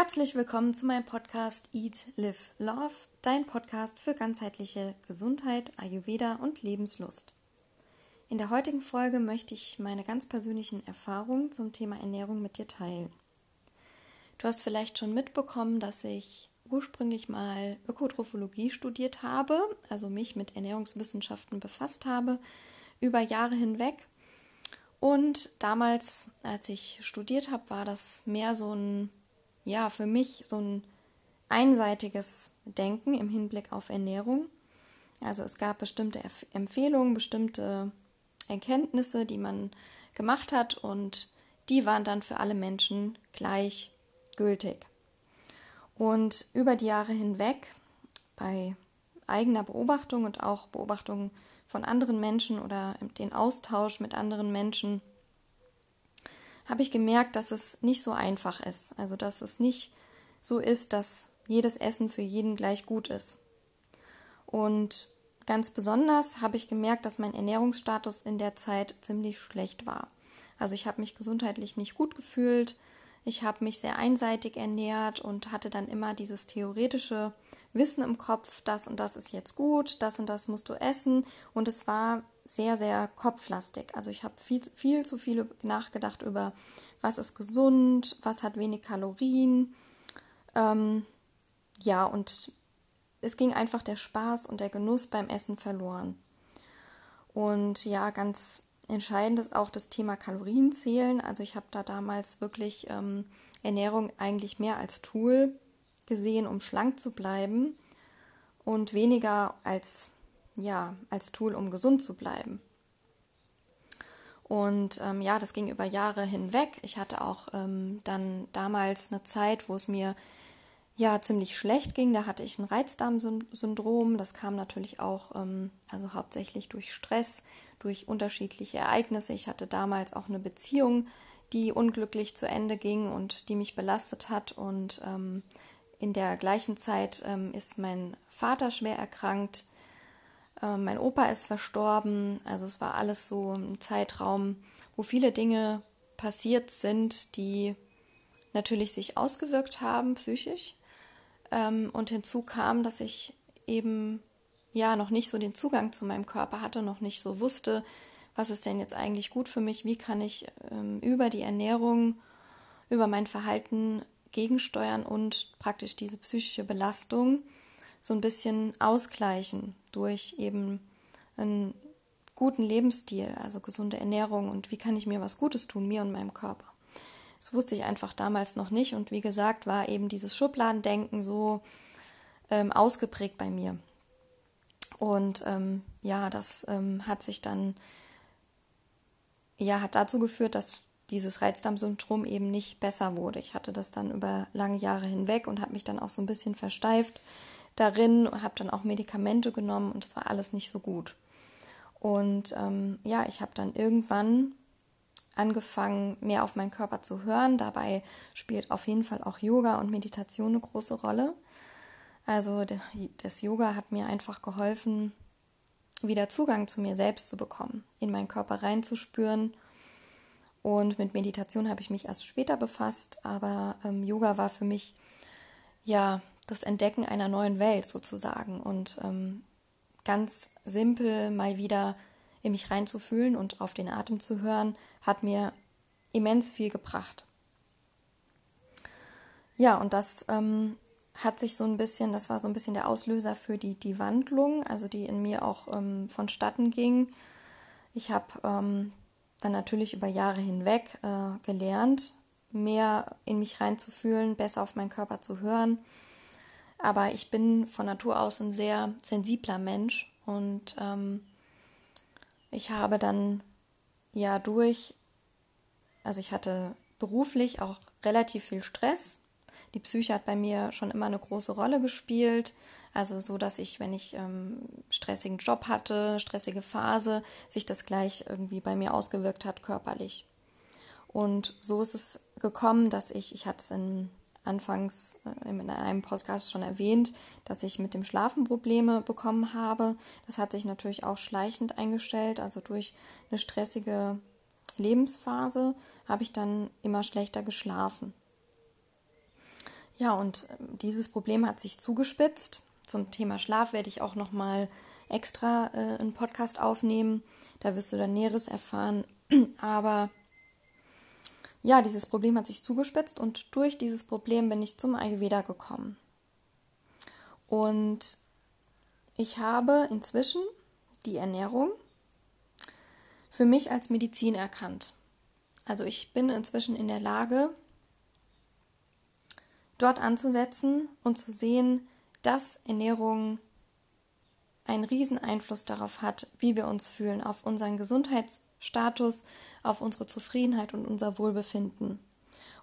Herzlich willkommen zu meinem Podcast Eat, Live, Love, dein Podcast für ganzheitliche Gesundheit, Ayurveda und Lebenslust. In der heutigen Folge möchte ich meine ganz persönlichen Erfahrungen zum Thema Ernährung mit dir teilen. Du hast vielleicht schon mitbekommen, dass ich ursprünglich mal Ökotrophologie studiert habe, also mich mit Ernährungswissenschaften befasst habe, über Jahre hinweg. Und damals, als ich studiert habe, war das mehr so ein ja, für mich so ein einseitiges Denken im Hinblick auf Ernährung. Also es gab bestimmte Empfehlungen, bestimmte Erkenntnisse, die man gemacht hat und die waren dann für alle Menschen gleich gültig. Und über die Jahre hinweg, bei eigener Beobachtung und auch Beobachtung von anderen Menschen oder den Austausch mit anderen Menschen, habe ich gemerkt, dass es nicht so einfach ist. Also dass es nicht so ist, dass jedes Essen für jeden gleich gut ist. Und ganz besonders habe ich gemerkt, dass mein Ernährungsstatus in der Zeit ziemlich schlecht war. Also ich habe mich gesundheitlich nicht gut gefühlt, ich habe mich sehr einseitig ernährt und hatte dann immer dieses theoretische Wissen im Kopf, das und das ist jetzt gut, das und das musst du essen. Und es war sehr, sehr kopflastig. Also ich habe viel, viel zu viel nachgedacht über, was ist gesund, was hat wenig Kalorien. Ähm, ja, und es ging einfach der Spaß und der Genuss beim Essen verloren. Und ja, ganz entscheidend ist auch das Thema Kalorienzählen. Also ich habe da damals wirklich ähm, Ernährung eigentlich mehr als Tool gesehen, um schlank zu bleiben und weniger als ja, als Tool, um gesund zu bleiben. Und ähm, ja, das ging über Jahre hinweg. Ich hatte auch ähm, dann damals eine Zeit, wo es mir ja ziemlich schlecht ging. Da hatte ich ein Reizdarmsyndrom. Das kam natürlich auch, ähm, also hauptsächlich durch Stress, durch unterschiedliche Ereignisse. Ich hatte damals auch eine Beziehung, die unglücklich zu Ende ging und die mich belastet hat. Und ähm, in der gleichen Zeit ähm, ist mein Vater schwer erkrankt. Ähm, mein Opa ist verstorben. Also es war alles so ein Zeitraum, wo viele Dinge passiert sind, die natürlich sich ausgewirkt haben psychisch. Ähm, und hinzu kam, dass ich eben ja noch nicht so den Zugang zu meinem Körper hatte, noch nicht so wusste, was ist denn jetzt eigentlich gut für mich, wie kann ich ähm, über die Ernährung, über mein Verhalten gegensteuern und praktisch diese psychische Belastung so ein bisschen ausgleichen durch eben einen guten Lebensstil, also gesunde Ernährung und wie kann ich mir was Gutes tun, mir und meinem Körper. Das wusste ich einfach damals noch nicht und wie gesagt war eben dieses Schubladendenken so ähm, ausgeprägt bei mir. Und ähm, ja, das ähm, hat sich dann, ja, hat dazu geführt, dass dieses Reizdarmsyndrom eben nicht besser wurde. Ich hatte das dann über lange Jahre hinweg und habe mich dann auch so ein bisschen versteift darin, habe dann auch Medikamente genommen und es war alles nicht so gut. Und ähm, ja, ich habe dann irgendwann angefangen, mehr auf meinen Körper zu hören. Dabei spielt auf jeden Fall auch Yoga und Meditation eine große Rolle. Also das Yoga hat mir einfach geholfen, wieder Zugang zu mir selbst zu bekommen, in meinen Körper reinzuspüren. Und mit Meditation habe ich mich erst später befasst, aber ähm, Yoga war für mich ja das Entdecken einer neuen Welt sozusagen und ähm, ganz simpel mal wieder in mich reinzufühlen und auf den Atem zu hören, hat mir immens viel gebracht. Ja, und das ähm, hat sich so ein bisschen, das war so ein bisschen der Auslöser für die, die Wandlung, also die in mir auch ähm, vonstatten ging. Ich habe ähm, dann natürlich über Jahre hinweg äh, gelernt, mehr in mich reinzufühlen, besser auf meinen Körper zu hören aber ich bin von Natur aus ein sehr sensibler Mensch und ähm, ich habe dann ja durch, also ich hatte beruflich auch relativ viel Stress. Die Psyche hat bei mir schon immer eine große Rolle gespielt. Also so, dass ich, wenn ich ähm, stressigen Job hatte, stressige Phase, sich das gleich irgendwie bei mir ausgewirkt hat körperlich. Und so ist es gekommen, dass ich, ich hatte es in anfangs äh, in einem Podcast schon erwähnt, dass ich mit dem Schlafen Probleme bekommen habe. Das hat sich natürlich auch schleichend eingestellt. Also durch eine stressige Lebensphase habe ich dann immer schlechter geschlafen. Ja, und ähm, dieses Problem hat sich zugespitzt. Zum Thema Schlaf werde ich auch noch mal extra äh, einen Podcast aufnehmen. Da wirst du dann Näheres erfahren. Aber ja, dieses Problem hat sich zugespitzt und durch dieses Problem bin ich zum Ayurveda gekommen. Und ich habe inzwischen die Ernährung für mich als Medizin erkannt. Also ich bin inzwischen in der Lage, dort anzusetzen und zu sehen, dass Ernährung einen riesen Einfluss darauf hat, wie wir uns fühlen, auf unseren Gesundheitsstatus, auf unsere Zufriedenheit und unser Wohlbefinden.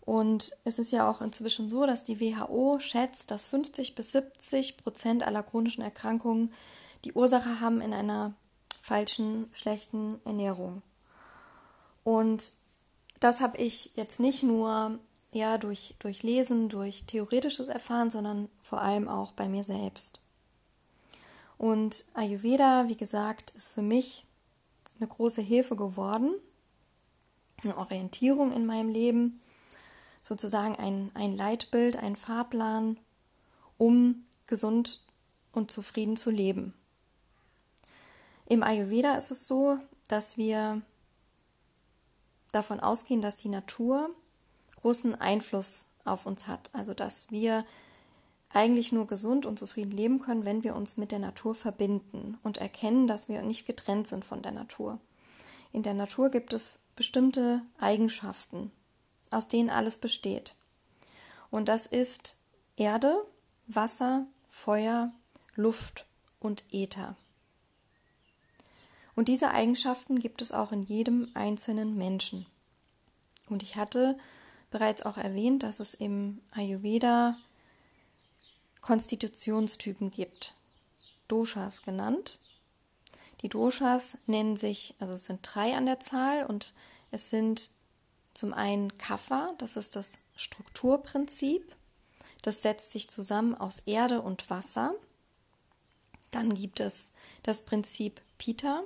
Und es ist ja auch inzwischen so, dass die WHO schätzt, dass 50 bis 70 Prozent aller chronischen Erkrankungen die Ursache haben in einer falschen, schlechten Ernährung. Und das habe ich jetzt nicht nur ja, durch, durch Lesen, durch theoretisches Erfahren, sondern vor allem auch bei mir selbst. Und Ayurveda, wie gesagt, ist für mich eine große Hilfe geworden, eine Orientierung in meinem Leben, sozusagen ein, ein Leitbild, ein Fahrplan, um gesund und zufrieden zu leben. Im Ayurveda ist es so, dass wir davon ausgehen, dass die Natur großen Einfluss auf uns hat. Also dass wir eigentlich nur gesund und zufrieden leben können, wenn wir uns mit der Natur verbinden und erkennen, dass wir nicht getrennt sind von der Natur. In der Natur gibt es bestimmte Eigenschaften, aus denen alles besteht. Und das ist Erde, Wasser, Feuer, Luft und Äther. Und diese Eigenschaften gibt es auch in jedem einzelnen Menschen. Und ich hatte bereits auch erwähnt, dass es im Ayurveda Konstitutionstypen gibt, Doshas genannt. Die Doshas nennen sich, also es sind drei an der Zahl und es sind zum einen Kapha, das ist das Strukturprinzip. Das setzt sich zusammen aus Erde und Wasser. Dann gibt es das Prinzip Pita,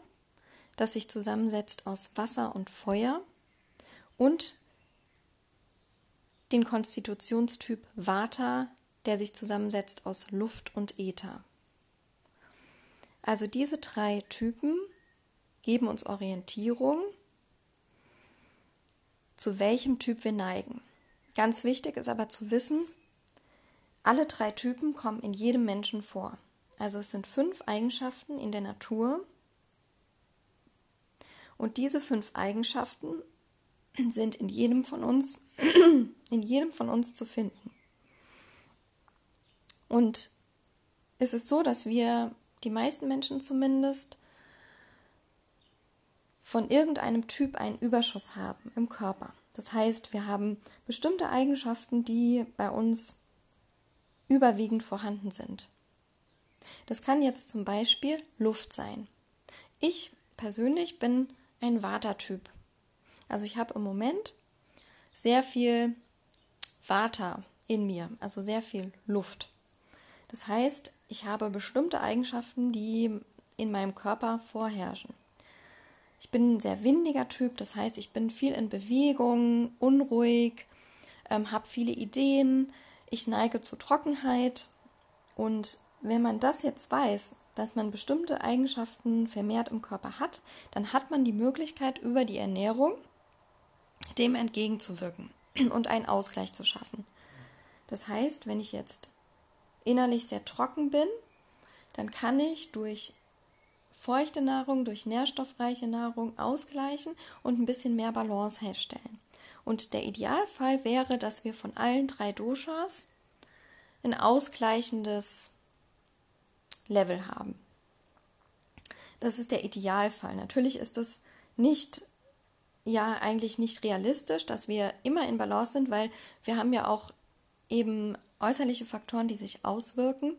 das sich zusammensetzt aus Wasser und Feuer. Und den Konstitutionstyp Vata, der sich zusammensetzt aus Luft und Äther. Also diese drei Typen geben uns Orientierung, zu welchem Typ wir neigen. Ganz wichtig ist aber zu wissen, alle drei Typen kommen in jedem Menschen vor. Also es sind fünf Eigenschaften in der Natur. Und diese fünf Eigenschaften sind in jedem von uns, in jedem von uns zu finden. Und es ist so, dass wir, die meisten Menschen zumindest, von irgendeinem Typ einen Überschuss haben im Körper. Das heißt, wir haben bestimmte Eigenschaften, die bei uns überwiegend vorhanden sind. Das kann jetzt zum Beispiel Luft sein. Ich persönlich bin ein Vata-Typ. Also ich habe im Moment sehr viel Vata in mir, also sehr viel Luft. Das heißt, ich habe bestimmte Eigenschaften, die in meinem Körper vorherrschen. Ich bin ein sehr windiger Typ, das heißt, ich bin viel in Bewegung, unruhig, ähm, habe viele Ideen, ich neige zu Trockenheit. Und wenn man das jetzt weiß, dass man bestimmte Eigenschaften vermehrt im Körper hat, dann hat man die Möglichkeit über die Ernährung dem entgegenzuwirken und einen Ausgleich zu schaffen. Das heißt, wenn ich jetzt innerlich sehr trocken bin, dann kann ich durch feuchte Nahrung, durch nährstoffreiche Nahrung ausgleichen und ein bisschen mehr Balance herstellen. Und der Idealfall wäre, dass wir von allen drei Doshas ein ausgleichendes Level haben. Das ist der Idealfall. Natürlich ist es nicht ja eigentlich nicht realistisch, dass wir immer in Balance sind, weil wir haben ja auch eben äußerliche Faktoren, die sich auswirken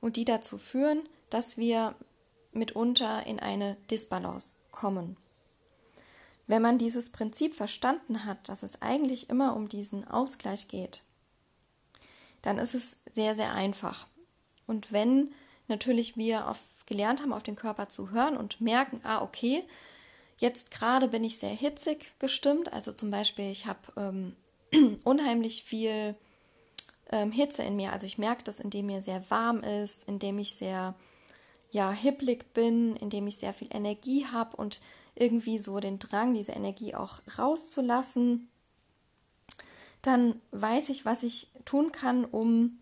und die dazu führen, dass wir mitunter in eine Disbalance kommen. Wenn man dieses Prinzip verstanden hat, dass es eigentlich immer um diesen Ausgleich geht, dann ist es sehr, sehr einfach. Und wenn natürlich wir auf, gelernt haben, auf den Körper zu hören und merken, ah, okay, Jetzt gerade bin ich sehr hitzig gestimmt. Also zum Beispiel, ich habe ähm, unheimlich viel ähm, Hitze in mir. Also ich merke das, indem mir sehr warm ist, indem ich sehr ja hibblig bin, indem ich sehr viel Energie habe und irgendwie so den Drang, diese Energie auch rauszulassen, dann weiß ich, was ich tun kann, um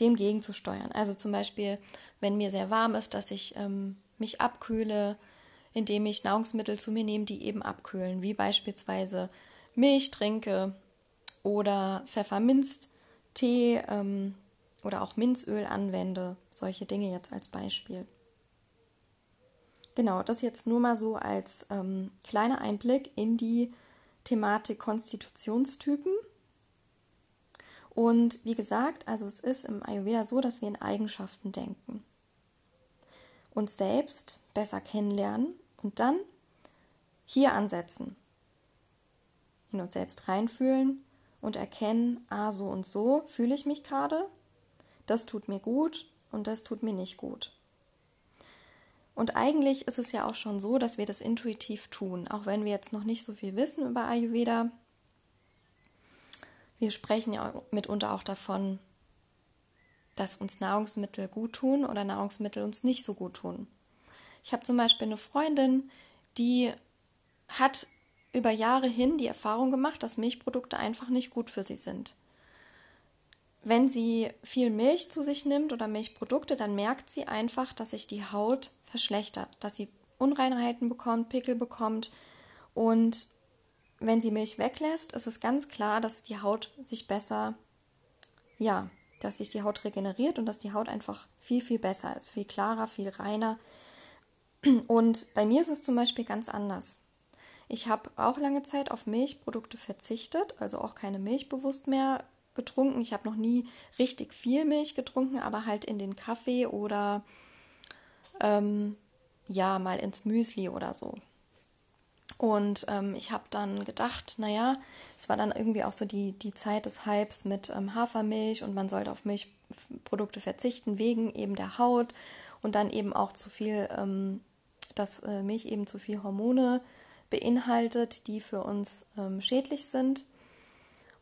dem gegenzusteuern. Also zum Beispiel, wenn mir sehr warm ist, dass ich ähm, mich abkühle, indem ich Nahrungsmittel zu mir nehme, die eben abkühlen, wie beispielsweise Milch trinke oder Pfefferminztee ähm, oder auch Minzöl anwende. Solche Dinge jetzt als Beispiel. Genau, das jetzt nur mal so als ähm, kleiner Einblick in die Thematik Konstitutionstypen. Und wie gesagt, also es ist im Ayurveda so, dass wir in Eigenschaften denken. Uns selbst besser kennenlernen und dann hier ansetzen. In uns selbst reinfühlen und erkennen, ah, so und so fühle ich mich gerade. Das tut mir gut und das tut mir nicht gut. Und eigentlich ist es ja auch schon so, dass wir das intuitiv tun, auch wenn wir jetzt noch nicht so viel wissen über Ayurveda. Wir sprechen ja mitunter auch davon, dass uns Nahrungsmittel gut tun oder Nahrungsmittel uns nicht so gut tun. Ich habe zum Beispiel eine Freundin, die hat über Jahre hin die Erfahrung gemacht, dass Milchprodukte einfach nicht gut für sie sind. Wenn sie viel Milch zu sich nimmt oder Milchprodukte, dann merkt sie einfach, dass sich die Haut verschlechtert, dass sie Unreinheiten bekommt, Pickel bekommt und wenn sie Milch weglässt, ist es ganz klar, dass die Haut sich besser, ja, dass sich die Haut regeneriert und dass die Haut einfach viel, viel besser ist, viel klarer, viel reiner. Und bei mir ist es zum Beispiel ganz anders. Ich habe auch lange Zeit auf Milchprodukte verzichtet, also auch keine Milch bewusst mehr getrunken. Ich habe noch nie richtig viel Milch getrunken, aber halt in den Kaffee oder ähm, ja, mal ins Müsli oder so. Und ähm, ich habe dann gedacht, naja, es war dann irgendwie auch so die, die Zeit des Hypes mit ähm, Hafermilch und man sollte auf Milchprodukte verzichten wegen eben der Haut und dann eben auch zu viel, ähm, dass äh, Milch eben zu viel Hormone beinhaltet, die für uns ähm, schädlich sind.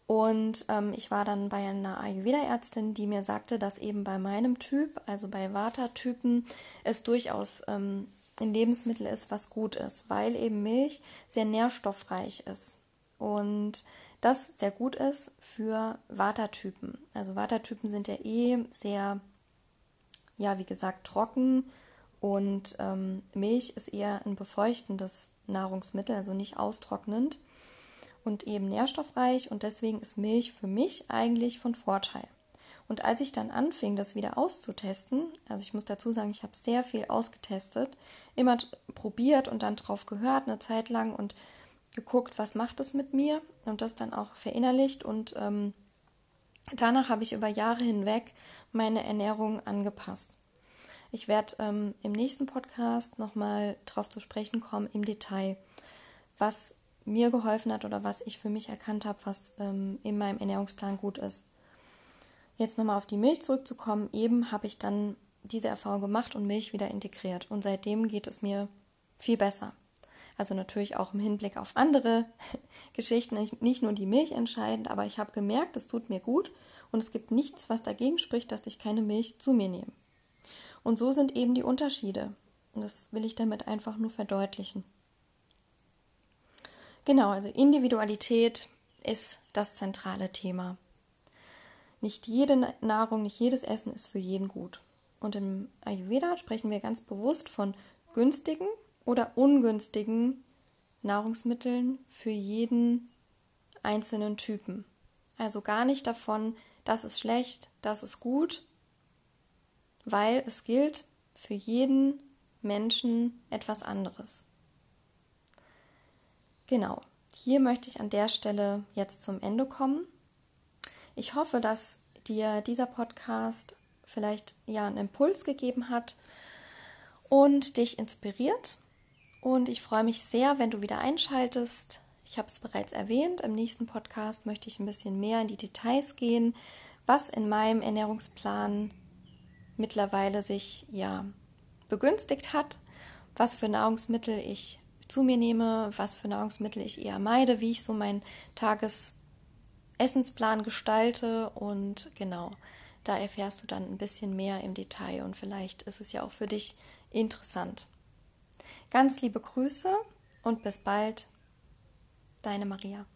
Und ähm, ich war dann bei einer Ayurveda-Ärztin, die mir sagte, dass eben bei meinem Typ, also bei Vata-Typen, es durchaus ähm, ein Lebensmittel ist, was gut ist, weil eben Milch sehr nährstoffreich ist. Und das sehr gut ist für Vata-Typen. Also Vata-Typen sind ja eh sehr, ja, wie gesagt, trocken und ähm, Milch ist eher ein befeuchtendes Nahrungsmittel, also nicht austrocknend und eben nährstoffreich und deswegen ist Milch für mich eigentlich von Vorteil. Und als ich dann anfing, das wieder auszutesten, also ich muss dazu sagen, ich habe sehr viel ausgetestet, immer probiert und dann drauf gehört eine Zeit lang und geguckt, was macht es mit mir und das dann auch verinnerlicht und ähm, danach habe ich über Jahre hinweg meine Ernährung angepasst. Ich werde ähm, im nächsten Podcast nochmal drauf zu sprechen kommen im Detail, was mir geholfen hat oder was ich für mich erkannt habe, was ähm, in meinem Ernährungsplan gut ist. Jetzt nochmal auf die Milch zurückzukommen. Eben habe ich dann diese Erfahrung gemacht und Milch wieder integriert. Und seitdem geht es mir viel besser. Also natürlich auch im Hinblick auf andere Geschichten, nicht nur die Milch entscheidend, aber ich habe gemerkt, es tut mir gut und es gibt nichts, was dagegen spricht, dass ich keine Milch zu mir nehme. Und so sind eben die Unterschiede. Und das will ich damit einfach nur verdeutlichen. Genau, also Individualität ist das zentrale Thema. Nicht jede Nahrung, nicht jedes Essen ist für jeden gut. Und im Ayurveda sprechen wir ganz bewusst von günstigen oder ungünstigen Nahrungsmitteln für jeden einzelnen Typen. Also gar nicht davon, das ist schlecht, das ist gut, weil es gilt für jeden Menschen etwas anderes. Genau, hier möchte ich an der Stelle jetzt zum Ende kommen. Ich hoffe, dass dir dieser Podcast vielleicht ja einen Impuls gegeben hat und dich inspiriert. Und ich freue mich sehr, wenn du wieder einschaltest. Ich habe es bereits erwähnt, im nächsten Podcast möchte ich ein bisschen mehr in die Details gehen, was in meinem Ernährungsplan mittlerweile sich ja begünstigt hat, was für Nahrungsmittel ich zu mir nehme, was für Nahrungsmittel ich eher meide, wie ich so meinen Tagesablauf Essensplan gestalte und genau, da erfährst du dann ein bisschen mehr im Detail und vielleicht ist es ja auch für dich interessant. Ganz liebe Grüße und bis bald, deine Maria.